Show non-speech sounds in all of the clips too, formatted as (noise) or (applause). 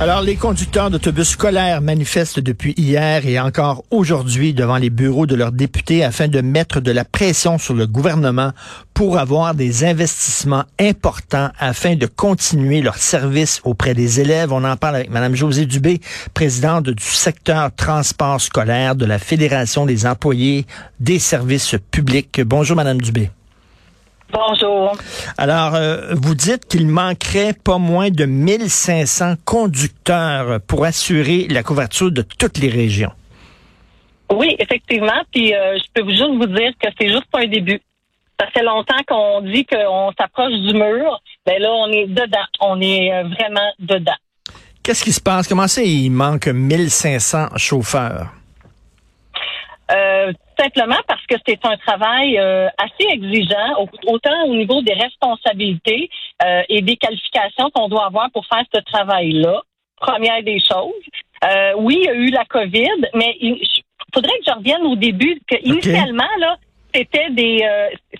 Alors, les conducteurs d'autobus scolaires manifestent depuis hier et encore aujourd'hui devant les bureaux de leurs députés afin de mettre de la pression sur le gouvernement pour avoir des investissements importants afin de continuer leur service auprès des élèves. On en parle avec Mme Josée Dubé, présidente du secteur transport scolaire de la Fédération des employés des services publics. Bonjour, Mme Dubé. Bonjour. Alors, euh, vous dites qu'il manquerait pas moins de 1500 conducteurs pour assurer la couverture de toutes les régions. Oui, effectivement. Puis euh, je peux juste vous dire que c'est juste un début. Ça fait longtemps qu'on dit qu'on s'approche du mur. Ben là, on est dedans. On est euh, vraiment dedans. Qu'est-ce qui se passe? Comment ça, il manque 1500 chauffeurs? Euh, simplement parce que c'est un travail euh, assez exigeant, autant au niveau des responsabilités euh, et des qualifications qu'on doit avoir pour faire ce travail-là. Première des choses. Euh, oui, il y a eu la COVID, mais il faudrait que je revienne au début, que initialement, là, c'était des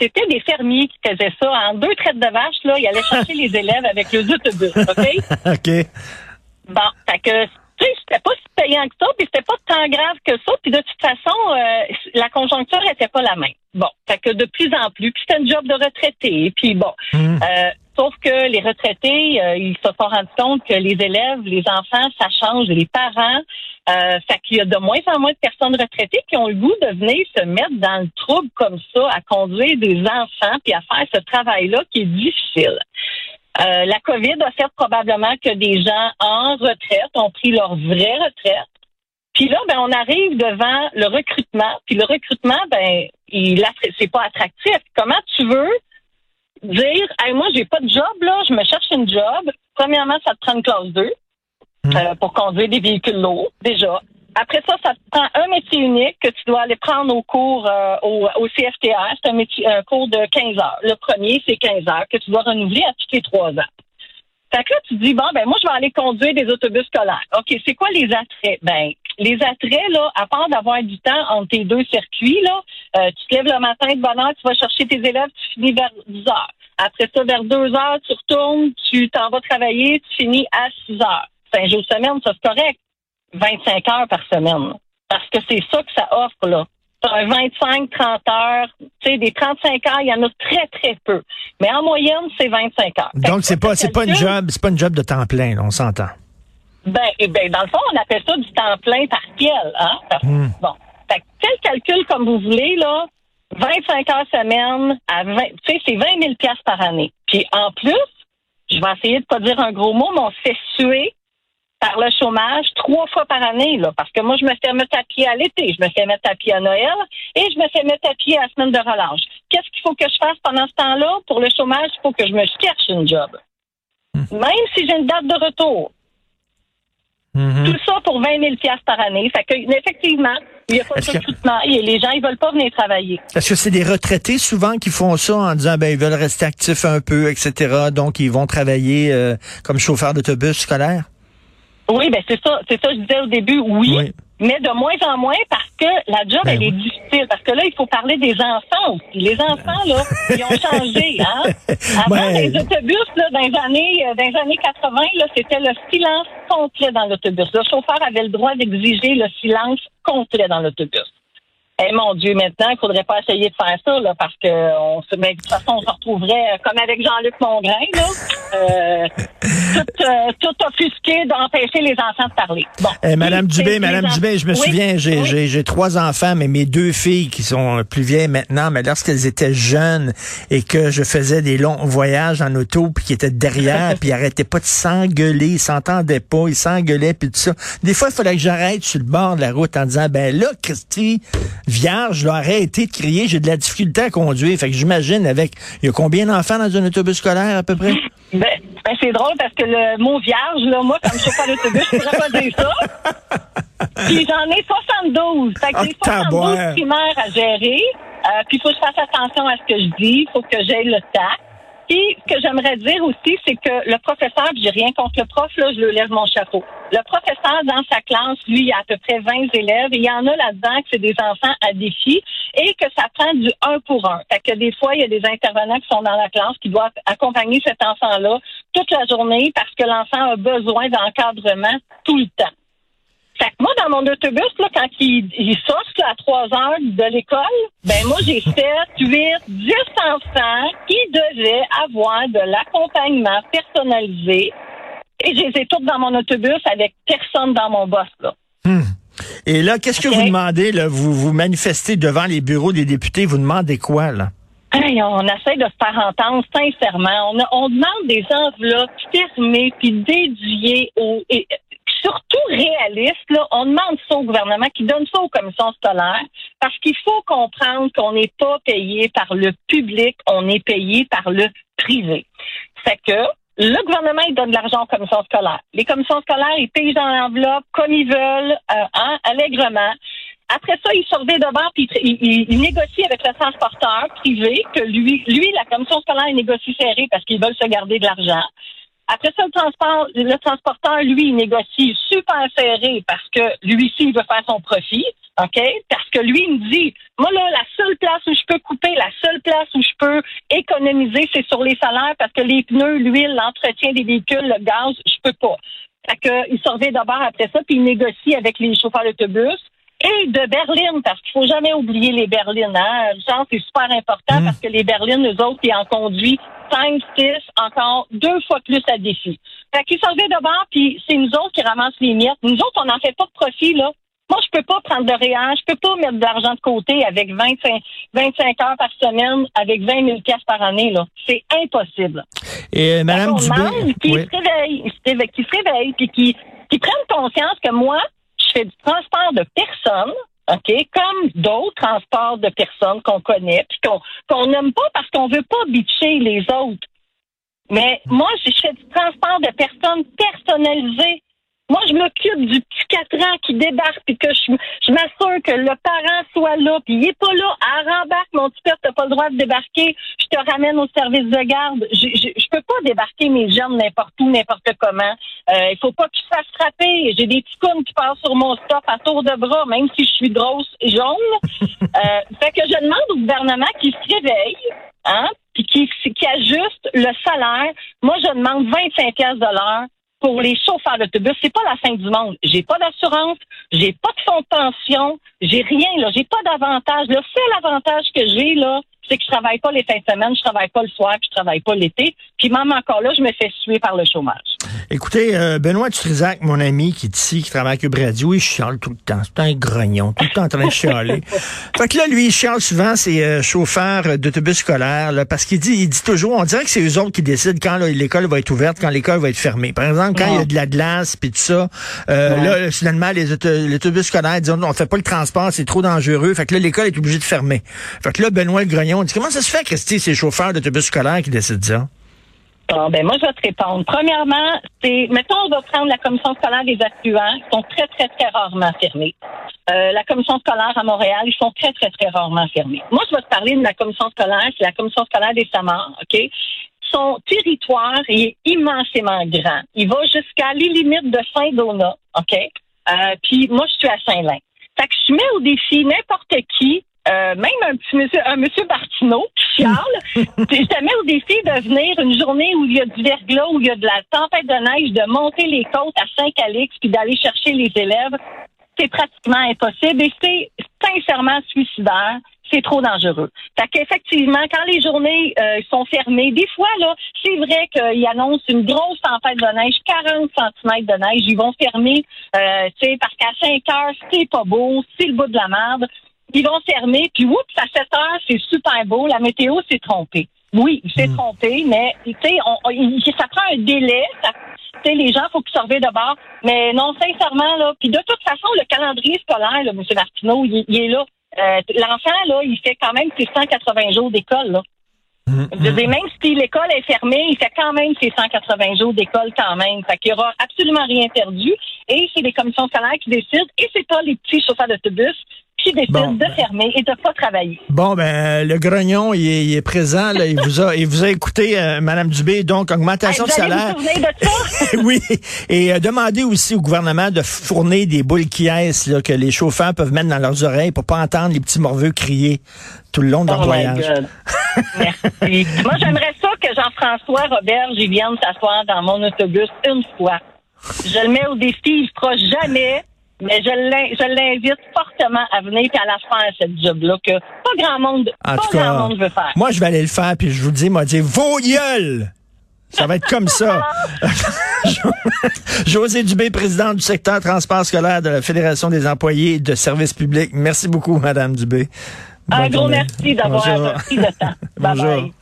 c'était des fermiers qui faisaient ça. En deux traites de vache, là, ils allaient chercher (laughs) les élèves avec le autobus, OK? (laughs) OK. Bon, fait que sais, c'était pas si payant que ça, puis c'était pas tant grave que ça, puis de toute façon, euh, la conjoncture était pas la même. Bon, fait que de plus en plus, puis c'était un job de retraité, puis bon, Mmh. euh, sauf que les retraités, euh, ils se sont rendus compte que les élèves, les enfants, ça change, les parents, euh, fait qu'il y a de moins en moins de personnes retraitées qui ont le goût de venir se mettre dans le trouble comme ça, à conduire des enfants, puis à faire ce travail-là qui est difficile. Euh, la COVID a fait probablement que des gens en retraite ont pris leur vraie retraite. Puis là, ben, on arrive devant le recrutement. Puis le recrutement, ben, il c'est pas attractif. Comment tu veux dire, hey, moi, j'ai pas de job, là, je me cherche une job. Premièrement, ça te prend une classe 2 euh, pour conduire des véhicules lourds, déjà. Après ça, ça te prend un métier unique que tu dois aller prendre au cours euh, au, au CFTR. C'est un, métier, un cours de 15 heures. Le premier, c'est 15 heures que tu dois renouveler à tous les trois ans. Fait que là, tu te dis, bon, ben moi, je vais aller conduire des autobus scolaires. OK, c'est quoi les attraits? Ben, les attraits, là, à part d'avoir du temps entre tes deux circuits, là, euh, tu te lèves le matin de bonne heure, tu vas chercher tes élèves, tu finis vers 10 heures. Après ça, vers 2 heures, tu retournes, tu t'en vas travailler, tu finis à 6 heures. Cinq jours semaine, ça c'est correct. 25 heures par semaine. Parce que c'est ça que ça offre, là. Un 25, 30 heures, tu sais, des 35 heures, il y en a très, très peu. Mais en moyenne, c'est 25 heures. Donc, c'est pas, c'est pas une job, c'est pas une job de temps plein, on s'entend. Ben, eh ben, dans le fond, on appelle ça du temps plein partiel, hein? Parce- Hmm. Bon. Fait que quel calcul comme vous voulez, là, 25 heures semaine à 20, tu sais, c'est 20 000 piastres par année. Puis en plus, je vais essayer de pas dire un gros mot, mais on se fait suer par le chômage trois fois par année, là. Parce que moi, je me fais mettre à pied à l'été, je me fais mettre à pied à Noël et je me fais mettre à pied à la semaine de relâche. Qu'est-ce qu'il faut que je fasse pendant ce temps-là? Pour le chômage, il faut que je me cherche une job. Même si j'ai une date de retour. Mhm. Tout ça pour 20 000 piastres par année. Fait que, effectivement, il n'y a pas de que- recrutement et les gens, ils veulent pas venir travailler. Est-ce que c'est des retraités souvent qui font ça en disant ben ils veulent rester actifs un peu, etc. Donc ils vont travailler euh, comme chauffeurs d'autobus scolaires? Oui, ben c'est ça, c'est ça, je disais au début, oui, Oui. mais de moins en moins parce que la job, Ben elle oui. est difficile. Parce que là, il faut parler des enfants aussi. Les enfants, là, ils ont changé, (laughs) hein. Avant, Ouais. les autobus, là, dans les années, euh, dans les années 80, là, c'était le silence complet dans l'autobus. Le chauffeur avait le droit d'exiger le silence complet dans l'autobus. Eh mon Dieu, maintenant, il faudrait pas essayer de faire ça, là, parce que on se, mais de toute façon, on se retrouverait euh, comme avec Jean-Luc Mongrain, là, euh, tout, euh, tout offusqué d'empêcher les enfants de parler. Bon. Eh, Madame Dubé, Madame Dubé, je me Oui, souviens, j'ai, oui. j'ai, j'ai trois enfants, mais mes deux filles qui sont plus vieilles maintenant, mais lorsqu'elles étaient jeunes et que je faisais des longs voyages en auto, puis qui étaient derrière, (laughs) puis ils arrêtaient pas de s'engueuler, ils s'entendaient pas, ils s'engueulaient, puis tout ça. Des fois, il fallait que j'arrête sur le bord de la route en disant, ben là, Christy, vierge, je dois arrêter de crier, j'ai de la difficulté à conduire. Fait que j'imagine avec, il y a combien d'enfants dans un autobus scolaire à peu près? Ben, ben, c'est drôle parce que le mot vierge, là, moi, comme chauffeur d'autobus, je pourrais pas dire ça. (laughs) Puis j'en ai 72. Fait que Ah, j'ai 72 taboire. primaires à gérer. Euh, puis il faut que je fasse attention à ce que je dis. Il faut que j'aie le tact. Puis, ce que j'aimerais dire aussi, c'est que le professeur, j'ai rien contre le prof, là, je le lève mon chapeau. Le professeur, dans sa classe, lui, il y a à peu près 20 élèves, et il y en a là-dedans que c'est des enfants à défi, et que ça prend du un pour un. Fait que des fois, il y a des intervenants qui sont dans la classe, qui doivent accompagner cet enfant-là toute la journée, parce que l'enfant a besoin d'encadrement tout le temps. Fait que moi, dans mon autobus, là, quand il, il sortent à 3 heures de l'école, ben moi, j'ai 7, 8, 10 enfants qui devaient avoir de l'accompagnement personnalisé. Et je les ai toutes dans mon autobus avec personne dans mon boss, là. Hmm. Et là, qu'est-ce que vous demandez? Là? Vous vous manifestez devant les bureaux des députés. Vous demandez quoi, là? on essaie de se faire entendre sincèrement. On, on demande des enveloppes fermées puis dédiées aux, surtout réaliste, là, on demande ça au gouvernement qui donne ça aux commissions scolaires parce qu'il faut comprendre qu'on n'est pas payé par le public, on est payé par le privé. C'est que le gouvernement, il donne de l'argent aux commissions scolaires. Les commissions scolaires, ils payent dans l'enveloppe comme ils veulent, euh, hein, allègrement. Après ça, ils surveillent d'abord puis ils, ils, négocient avec le transporteur privé que lui, lui, la commission scolaire il négocie serré parce qu'ils veulent se garder de l'argent. Après ça, le transport, le transporteur, lui, il négocie super serré parce que lui aussi, il veut faire son profit. OK? Parce que lui, il me dit, moi, là, la seule place où je peux couper, la seule place où je peux économiser, c'est sur les salaires parce que les pneus, l'huile, l'entretien des véhicules, le gaz, je peux pas. Fait il surveille d'abord après ça, puis il négocie avec les chauffeurs d'autobus et de berlines, parce qu'il faut jamais oublier les berlines. Hein? Genre, c'est super important mmh. parce que les berlines, eux autres, ils en conduisent 5, 6, encore deux fois plus à défi. Fait qu'ils servaient de bord, puis c'est nous autres qui ramassent les miettes. Nous autres, on n'en fait pas de profit, là. Moi, je peux pas prendre de réel, je peux pas mettre de l'argent de côté avec 25, 25 heures par semaine, avec 20 000 pièces par année, là. C'est impossible. Et euh, Madame Dubé... Qui se réveille, qui se réveille, puis qui, qui prennent conscience que moi, fais du transport de personnes, OK? Comme d'autres transports de personnes qu'on connaît, puis qu'on n'aime pas parce qu'on veut pas bitcher les autres. Mais moi, je fais du transport de personnes personnalisé. Moi, je m'occupe du petit 4 ans qui débarque, puis que je, je m'assure que le parent soit là, puis il est pas là. À rembarque, mon petit père, t'as pas le droit de débarquer. Je te ramène au service de garde. Je, je, je peux pas débarquer mes jeunes n'importe où, n'importe comment. Euh, il faut pas qu'ils se fassent frapper. J'ai des petits counes qui passent sur mon stop à tour de bras, même si je suis grosse et jaune. (laughs) euh, fait que je demande au gouvernement qu'il se réveille, hein, puis qui, qui ajuste le salaire. Moi, je demande 25 pièces de l'heure pour les chauffeurs d'autobus, c'est pas la fin du monde. J'ai pas d'assurance, j'ai pas de fonds de pension, j'ai rien là, j'ai pas d'avantage. Le seul avantage que j'ai là, c'est que je travaille pas les fins de semaine, je travaille pas le soir, puis je travaille pas l'été. Puis même encore là, je me fais suer par le chômage. Écoutez, euh, Benoît Dutrisac, mon ami qui est ici, qui travaille avec Cube Radio, il chiale tout le temps. C'est un grognon, tout le temps en train de chialer. (laughs) fait que là, lui, il chiale souvent ses euh, chauffeurs d'autobus scolaires, là, parce qu'il dit, il dit toujours, on dirait que c'est eux autres qui décident quand l'école va être ouverte, quand l'école va être fermée. Par exemple, quand il y a de la glace, puis tout ça, euh, là, finalement, les autobus scolaires disent, on fait pas le transport, c'est trop dangereux. Fait que là, l'école est obligée de fermer. Fait que là, Benoît le grognon dit, comment ça se fait, Christy, ces chauffeurs d'autobus scolaires qui décident ça? Bon, ben moi, je vais te répondre. Premièrement, c'est, mettons, on va prendre la commission scolaire des affluents, qui sont très, très, très rarement fermés. Euh, la commission scolaire à Montréal, ils sont très, très, très rarement fermés. Moi, je vais te parler de la commission scolaire, c'est la commission scolaire des Samars, OK? Son territoire est immensément grand. Il va jusqu'à les limites de Saint-Donat, OK? Euh, puis moi, je suis à Saint-Lin. Fait que je mets au défi n'importe qui euh, même un petit monsieur, un monsieur Bartineau qui chiale, (laughs) je te mets au défi de venir une journée où il y a du verglas, où il y a de la tempête de neige, de monter les côtes à Saint-Calix, puis d'aller chercher les élèves. C'est pratiquement impossible et c'est sincèrement suicidaire. C'est trop dangereux. Fait qu'effectivement, quand les journées euh, sont fermées, des fois, là, c'est vrai qu'ils annoncent une grosse tempête de neige, 40 cm de neige. Ils vont fermer, euh, tu sais, parce qu'à 5 heures, c'est pas beau, c'est le bout de la merde ils vont fermer, puis oups, à 7 heures, c'est super beau, la météo s'est trompée. Oui, il s'est hmm. trompé, mais tu sais, ça prend un délai. Ça, les gens, faut qu'ils surveillent d'abord. Mais non, sincèrement, là, puis de toute façon, le calendrier scolaire, là, M. Martineau, il, est là. Euh, L'enfant, là, il fait quand même ses 180 jours d'école, là. Hmm, Je hmm. même si l'école est fermée, il fait quand même ses 180 jours d'école quand même. Fait qu'il n'y aura absolument rien perdu. Et c'est les commissions scolaires qui décident. Et c'est pas les petits chauffeurs d'autobus qui Bon, de ben. fermer et de pas travailler. Bon, ben, le grognon, il est, il est présent, là. Il vous a, il vous a écouté, euh, Madame Dubé, donc augmentation Hey, de allez salaire. vous de ça? (laughs) oui. Et euh, demandez aussi au gouvernement de fournir des boules qui là, que les chauffeurs peuvent mettre dans leurs oreilles pour pas entendre les petits morveux crier tout le long de leur Oh voyage. Merci. (laughs) Moi, j'aimerais ça que Jean-François Robert, j'y vienne s'asseoir dans mon autobus une fois. Je le mets au défi, il le fera jamais, mais je l'in- je l'invite fortement à venir et à la faire, cette job-là, que pas grand monde, En pas tout grand cas, monde veut faire. moi, je vais aller le faire, puis je vous dis, moi, dire vos gueules! Ça va être comme ça. (laughs) José Dubé, président du secteur transport scolaire de la Fédération des employés de services publics. Merci beaucoup, Madame Dubé. Un gros merci d'avoir pris le temps. (laughs) Bye Bonjour. bye.